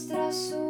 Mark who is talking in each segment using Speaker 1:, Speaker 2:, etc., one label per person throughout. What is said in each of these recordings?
Speaker 1: mostra sua.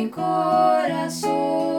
Speaker 1: mi corazón,